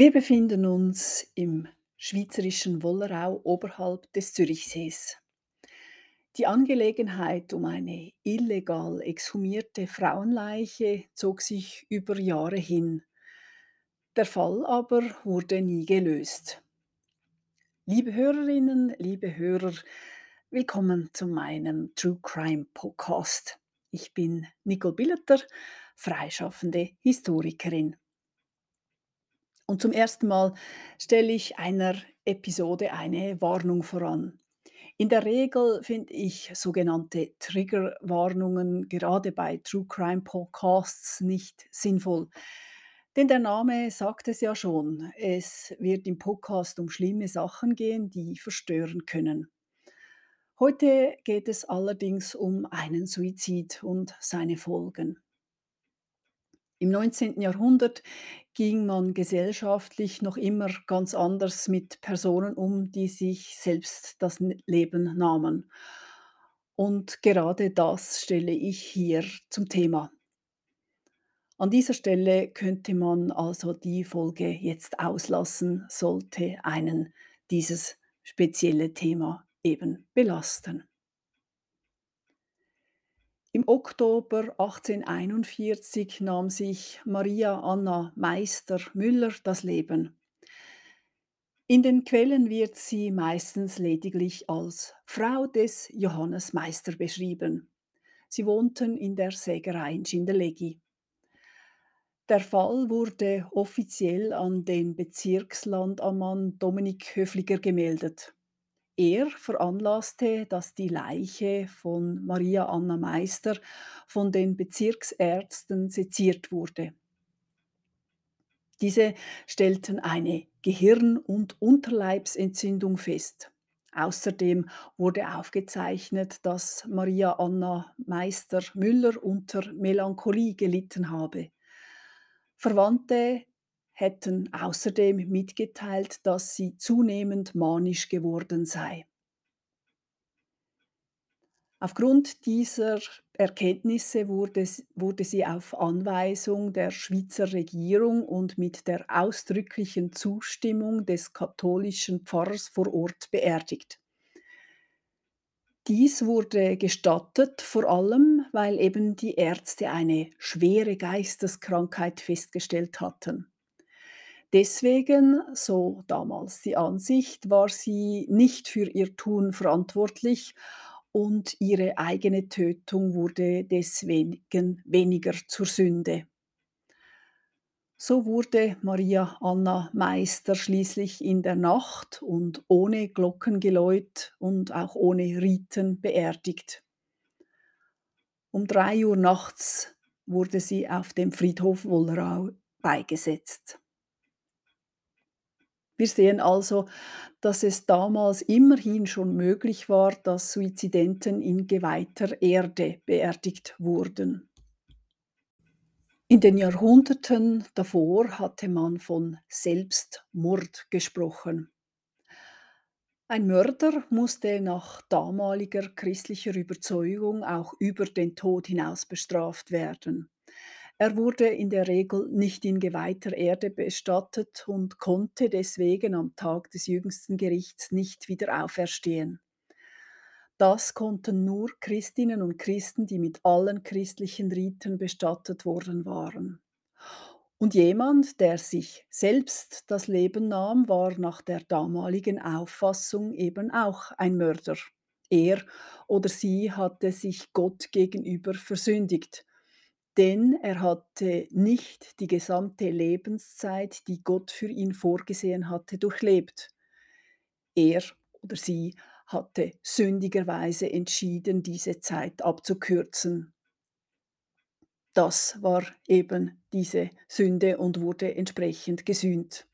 Wir befinden uns im schweizerischen Wollerau oberhalb des Zürichsees. Die Angelegenheit um eine illegal exhumierte Frauenleiche zog sich über Jahre hin. Der Fall aber wurde nie gelöst. Liebe Hörerinnen, liebe Hörer, willkommen zu meinem True Crime Podcast. Ich bin Nicole Billeter, freischaffende Historikerin. Und zum ersten Mal stelle ich einer Episode eine Warnung voran. In der Regel finde ich sogenannte Triggerwarnungen gerade bei True Crime Podcasts nicht sinnvoll. Denn der Name sagt es ja schon. Es wird im Podcast um schlimme Sachen gehen, die verstören können. Heute geht es allerdings um einen Suizid und seine Folgen. Im 19. Jahrhundert ging man gesellschaftlich noch immer ganz anders mit Personen um, die sich selbst das Leben nahmen. Und gerade das stelle ich hier zum Thema. An dieser Stelle könnte man also die Folge jetzt auslassen, sollte einen dieses spezielle Thema eben belasten. Im Oktober 1841 nahm sich Maria Anna Meister-Müller das Leben. In den Quellen wird sie meistens lediglich als Frau des Johannes Meister beschrieben. Sie wohnten in der Sägerei in Schindellegi. Der Fall wurde offiziell an den Bezirkslandammann Dominik Höfliger gemeldet. Er veranlasste, dass die Leiche von Maria Anna Meister von den Bezirksärzten seziert wurde. Diese stellten eine Gehirn- und Unterleibsentzündung fest. Außerdem wurde aufgezeichnet, dass Maria Anna Meister Müller unter Melancholie gelitten habe. Verwandte hätten außerdem mitgeteilt, dass sie zunehmend manisch geworden sei. Aufgrund dieser Erkenntnisse wurde, wurde, sie auf Anweisung der Schweizer Regierung und mit der ausdrücklichen Zustimmung des katholischen Pfarrers vor Ort beerdigt. Dies wurde gestattet, vor allem weil eben die Ärzte eine schwere Geisteskrankheit festgestellt hatten. Deswegen, so damals die Ansicht, war sie nicht für ihr Tun verantwortlich und ihre eigene Tötung wurde deswegen weniger zur Sünde. So wurde Maria Anna Meister schließlich in der Nacht und ohne Glockengeläut und auch ohne Riten beerdigt. Um drei Uhr nachts wurde sie auf dem Friedhof Wollerau beigesetzt. Wir sehen also, dass es damals immerhin schon möglich war, dass Suizidenten in geweihter Erde beerdigt wurden. In den Jahrhunderten davor hatte man von Selbstmord gesprochen. Ein Mörder musste nach damaliger christlicher Überzeugung auch über den Tod hinaus bestraft werden. Er wurde in der Regel nicht in geweihter Erde bestattet und konnte deswegen am Tag des jüngsten Gerichts nicht wieder auferstehen. Das konnten nur Christinnen und Christen, die mit allen christlichen Riten bestattet worden waren. Und jemand, der sich selbst das Leben nahm, war nach der damaligen Auffassung eben auch ein Mörder. Er oder sie hatte sich Gott gegenüber versündigt denn er hatte nicht die gesamte Lebenszeit, die Gott für ihn vorgesehen hatte, durchlebt. Er oder sie hatte sündigerweise entschieden, diese Zeit abzukürzen. Das war eben diese Sünde und wurde entsprechend gesühnt.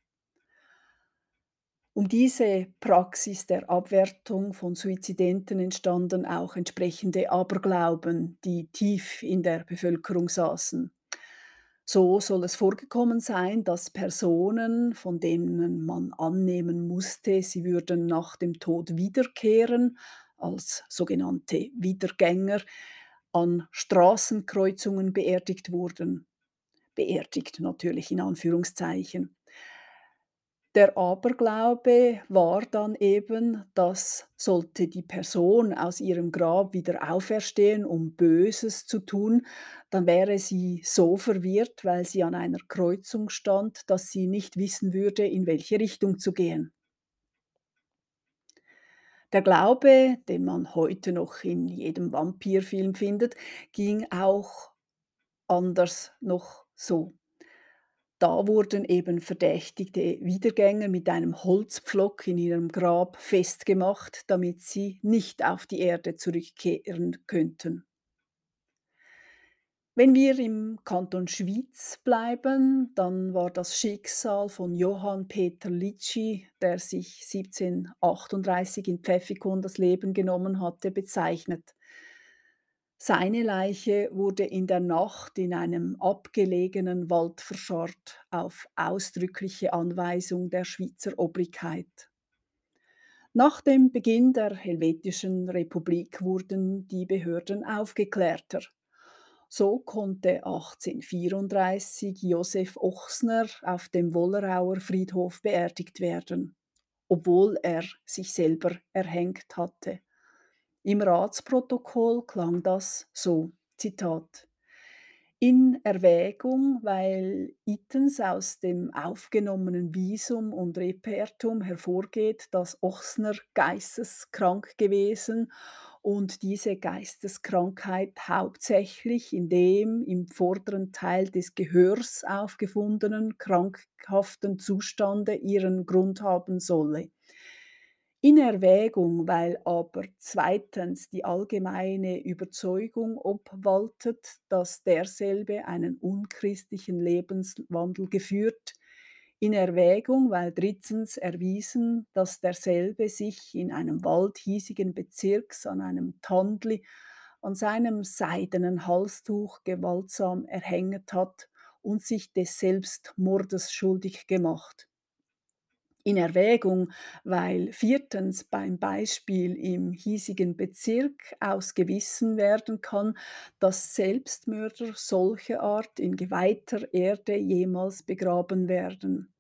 Um diese Praxis der Abwertung von Suizidenten entstanden auch entsprechende Aberglauben, die tief in der Bevölkerung saßen. So soll es vorgekommen sein, dass Personen, von denen man annehmen musste, sie würden nach dem Tod wiederkehren, als sogenannte Wiedergänger, an Straßenkreuzungen beerdigt wurden. Beerdigt natürlich in Anführungszeichen. Der Aberglaube war dann eben, dass sollte die Person aus ihrem Grab wieder auferstehen, um Böses zu tun, dann wäre sie so verwirrt, weil sie an einer Kreuzung stand, dass sie nicht wissen würde, in welche Richtung zu gehen. Der Glaube, den man heute noch in jedem Vampirfilm findet, ging auch anders noch so. Da wurden eben verdächtigte Wiedergänger mit einem Holzpflock in ihrem Grab festgemacht, damit sie nicht auf die Erde zurückkehren könnten. Wenn wir im Kanton Schwyz bleiben, dann war das Schicksal von Johann Peter Litschi, der sich 1738 in Pfäffikon das Leben genommen hatte, bezeichnet. Seine Leiche wurde in der Nacht in einem abgelegenen Wald verscharrt, auf ausdrückliche Anweisung der Schweizer Obrigkeit. Nach dem Beginn der Helvetischen Republik wurden die Behörden aufgeklärter. So konnte 1834 Josef Ochsner auf dem Wollerauer Friedhof beerdigt werden, obwohl er sich selber erhängt hatte. Im Ratsprotokoll klang das so, Zitat, in Erwägung, weil ittens aus dem aufgenommenen Visum und Repertum hervorgeht, dass Ochsner geisteskrank gewesen und diese Geisteskrankheit hauptsächlich in dem im vorderen Teil des Gehörs aufgefundenen krankhaften Zustande ihren Grund haben solle. In Erwägung, weil aber zweitens die allgemeine Überzeugung obwaltet, dass derselbe einen unchristlichen Lebenswandel geführt, in Erwägung, weil drittens erwiesen, dass derselbe sich in einem Wald hiesigen Bezirks an einem Tandli an seinem seidenen Halstuch gewaltsam erhänget hat und sich des Selbstmordes schuldig gemacht in Erwägung, weil viertens beim Beispiel im hiesigen Bezirk ausgewiesen werden kann, dass Selbstmörder solcher Art in geweihter Erde jemals begraben werden.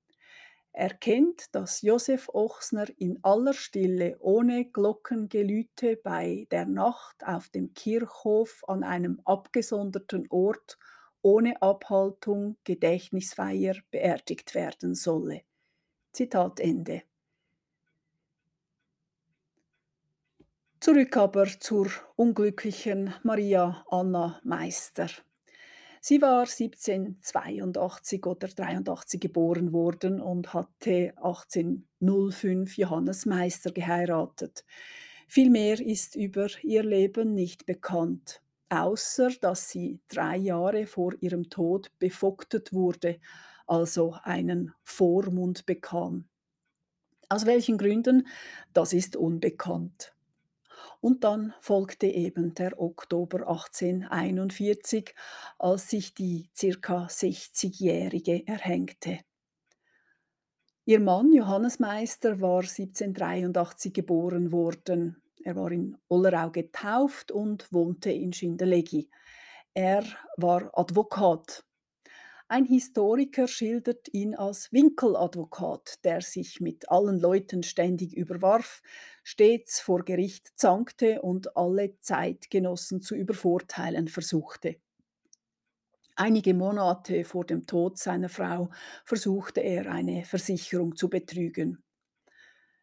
Erkennt, dass Josef Ochsner in aller Stille ohne Glockengelüte bei der Nacht auf dem Kirchhof an einem abgesonderten Ort ohne Abhaltung Gedächtnisfeier beerdigt werden solle. Zitat Ende. Zurück aber zur unglücklichen Maria Anna Meister. Sie war 1782 oder 83 geboren worden und hatte 1805 Johannes Meister geheiratet. Viel mehr ist über ihr Leben nicht bekannt, außer dass sie drei Jahre vor ihrem Tod bevogtet wurde, also einen Vormund bekam. Aus welchen Gründen, das ist unbekannt. Und dann folgte eben der Oktober 1841, als sich die circa 60-Jährige erhängte. Ihr Mann Johannes Meister war 1783 geboren worden. Er war in Ollerau getauft und wohnte in Schindellegi. Er war Advokat ein Historiker schildert ihn als Winkeladvokat, der sich mit allen Leuten ständig überwarf, stets vor Gericht zankte und alle Zeitgenossen zu übervorteilen versuchte. Einige Monate vor dem Tod seiner Frau versuchte er eine Versicherung zu betrügen.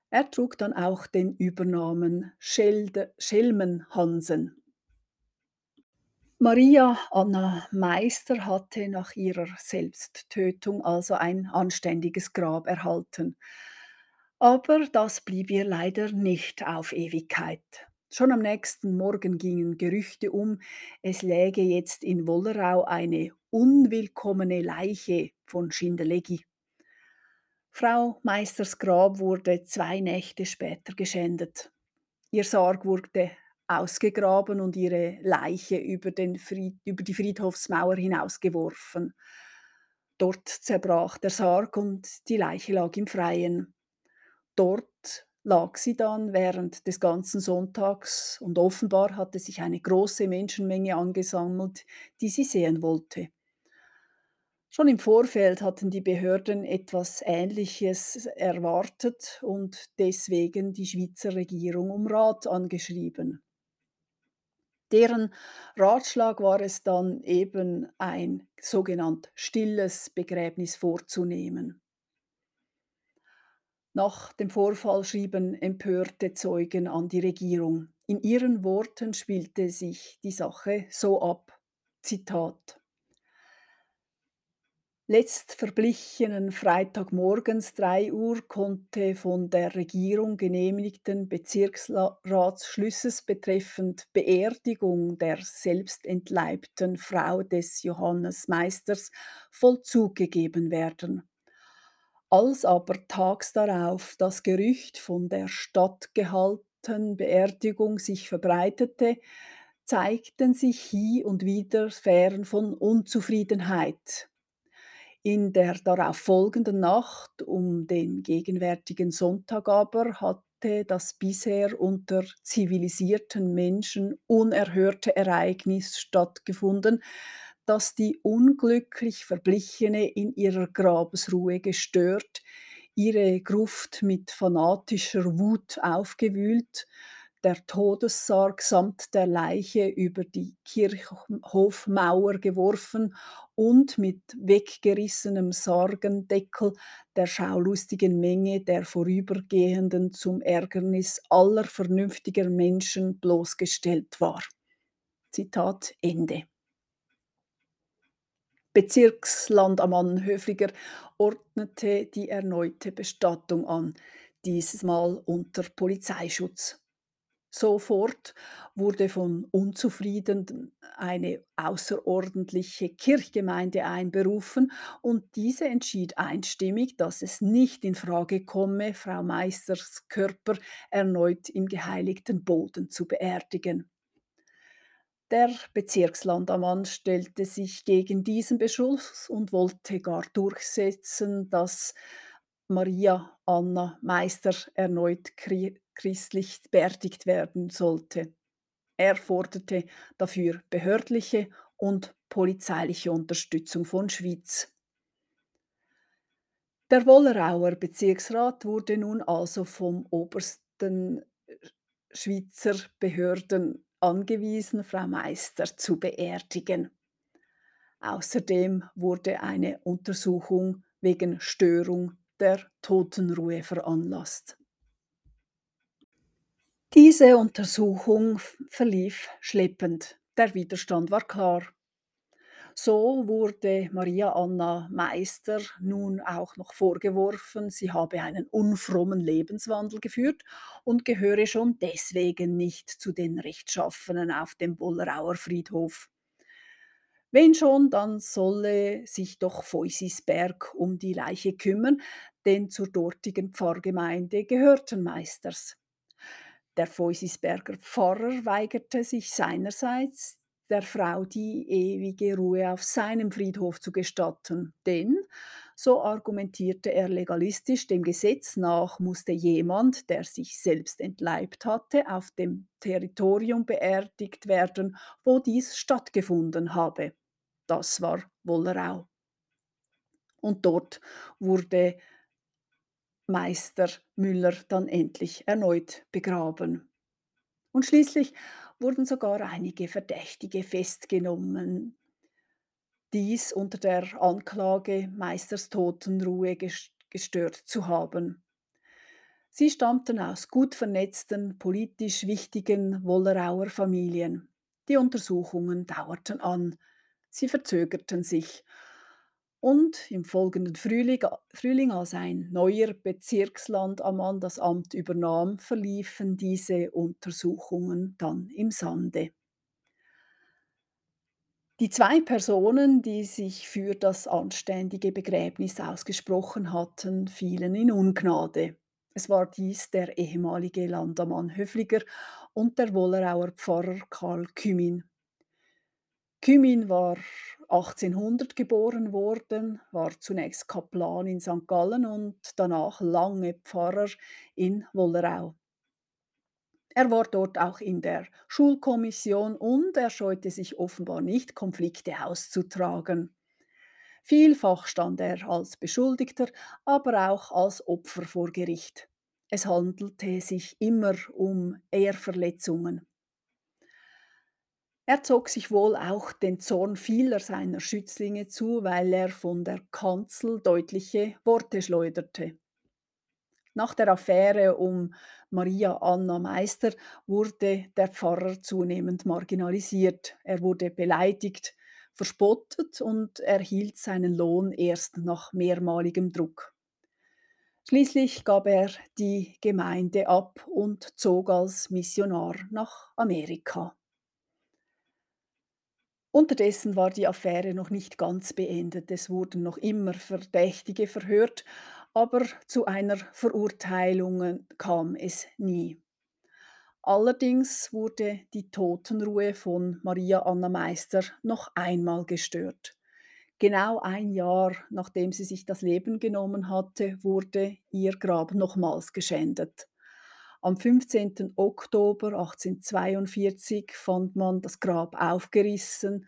Er trug dann auch den Übernamen Schelde, Schelmenhansen. Maria Anna Meister hatte nach ihrer Selbsttötung also ein anständiges Grab erhalten. Aber das blieb ihr leider nicht auf Ewigkeit. Schon am nächsten Morgen gingen Gerüchte um, es läge jetzt in Wollerau eine unwillkommene Leiche von Schindeleggi. Frau Meisters Grab wurde zwei Nächte später geschändet. Ihr Sarg wurde ausgegraben und ihre Leiche über, den Fried, über die Friedhofsmauer hinausgeworfen. Dort zerbrach der Sarg und die Leiche lag im Freien. Dort lag sie dann während des ganzen Sonntags und offenbar hatte sich eine große Menschenmenge angesammelt, die sie sehen wollte. Schon im Vorfeld hatten die Behörden etwas Ähnliches erwartet und deswegen die Schweizer Regierung um Rat angeschrieben. Deren Ratschlag war es dann eben, ein sogenannt stilles Begräbnis vorzunehmen. Nach dem Vorfall schrieben empörte Zeugen an die Regierung. In ihren Worten spielte sich die Sache so ab. Zitat Letztverblichenen Freitagmorgens 3 Uhr konnte von der Regierung genehmigten Bezirksratsschlusses betreffend Beerdigung der selbstentleibten Frau des Johannes Meisters Vollzug gegeben werden. Als aber tags darauf das Gerücht von der stattgehaltenen Beerdigung sich verbreitete, zeigten sich hie und wieder Sphären von Unzufriedenheit. In der darauf folgenden Nacht um den gegenwärtigen Sonntag aber hatte das bisher unter zivilisierten Menschen unerhörte Ereignis stattgefunden, das die unglücklich Verblichene in ihrer Grabesruhe gestört, ihre Gruft mit fanatischer Wut aufgewühlt, der Todessarg samt der Leiche über die Kirchhofmauer geworfen und mit weggerissenem Sargendeckel der schaulustigen Menge der Vorübergehenden zum Ärgernis aller vernünftiger Menschen bloßgestellt war. Zitat Ende. Bezirkslandammann Höfliger ordnete die erneute Bestattung an, dieses Mal unter Polizeischutz. Sofort wurde von Unzufriedenen eine außerordentliche Kirchgemeinde einberufen und diese entschied einstimmig, dass es nicht in Frage komme, Frau Meisters Körper erneut im geheiligten Boden zu beerdigen. Der Bezirkslandammann stellte sich gegen diesen Beschluss und wollte gar durchsetzen, dass Maria Anna Meister erneut christlich beerdigt werden sollte. Er forderte dafür behördliche und polizeiliche Unterstützung von Schwyz. Der Wollerauer Bezirksrat wurde nun also vom obersten Schweizer Behörden angewiesen, Frau Meister zu beerdigen. Außerdem wurde eine Untersuchung wegen Störung der Totenruhe veranlasst. Diese Untersuchung verlief schleppend. Der Widerstand war klar. So wurde Maria Anna Meister nun auch noch vorgeworfen, sie habe einen unfrommen Lebenswandel geführt und gehöre schon deswegen nicht zu den Rechtschaffenen auf dem Bollerauer Friedhof. Wenn schon, dann solle sich doch Feusisberg um die Leiche kümmern, denn zur dortigen Pfarrgemeinde gehörten Meisters. Der Feusisberger Pfarrer weigerte sich seinerseits, der Frau die ewige Ruhe auf seinem Friedhof zu gestatten, denn, so argumentierte er legalistisch, dem Gesetz nach musste jemand, der sich selbst entleibt hatte, auf dem Territorium beerdigt werden, wo dies stattgefunden habe. Das war Wollerau. Und dort wurde Meister Müller dann endlich erneut begraben. Und schließlich wurden sogar einige Verdächtige festgenommen. Dies unter der Anklage, Meisters Totenruhe gestört zu haben. Sie stammten aus gut vernetzten, politisch wichtigen Wollerauer Familien. Die Untersuchungen dauerten an, sie verzögerten sich und im folgenden Frühling, Frühling, als ein neuer Bezirkslandammann das Amt übernahm, verliefen diese Untersuchungen dann im Sande. Die zwei Personen, die sich für das anständige Begräbnis ausgesprochen hatten, fielen in Ungnade. Es war dies der ehemalige Landammann Höfliger und der Wollerauer Pfarrer Karl Kümin. Kümin war 1800 geboren worden, war zunächst Kaplan in St. Gallen und danach lange Pfarrer in Wollerau. Er war dort auch in der Schulkommission und er scheute sich offenbar nicht, Konflikte auszutragen. Vielfach stand er als Beschuldigter, aber auch als Opfer vor Gericht. Es handelte sich immer um Ehrverletzungen. Er zog sich wohl auch den Zorn vieler seiner Schützlinge zu, weil er von der Kanzel deutliche Worte schleuderte. Nach der Affäre um Maria Anna Meister wurde der Pfarrer zunehmend marginalisiert. Er wurde beleidigt, verspottet und erhielt seinen Lohn erst nach mehrmaligem Druck. Schließlich gab er die Gemeinde ab und zog als Missionar nach Amerika. Unterdessen war die Affäre noch nicht ganz beendet. Es wurden noch immer Verdächtige verhört, aber zu einer Verurteilung kam es nie. Allerdings wurde die Totenruhe von Maria Anna Meister noch einmal gestört. Genau ein Jahr nachdem sie sich das Leben genommen hatte, wurde ihr Grab nochmals geschändet. Am 15. Oktober 1842 fand man das Grab aufgerissen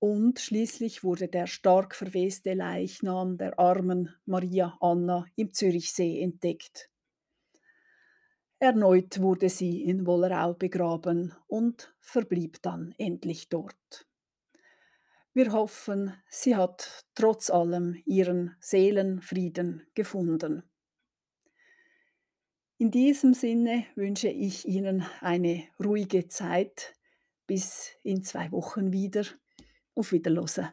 und schließlich wurde der stark verweste Leichnam der armen Maria Anna im Zürichsee entdeckt. Erneut wurde sie in Wollerau begraben und verblieb dann endlich dort. Wir hoffen, sie hat trotz allem ihren Seelenfrieden gefunden. In diesem Sinne wünsche ich Ihnen eine ruhige Zeit. Bis in zwei Wochen wieder. Auf Wiederhören.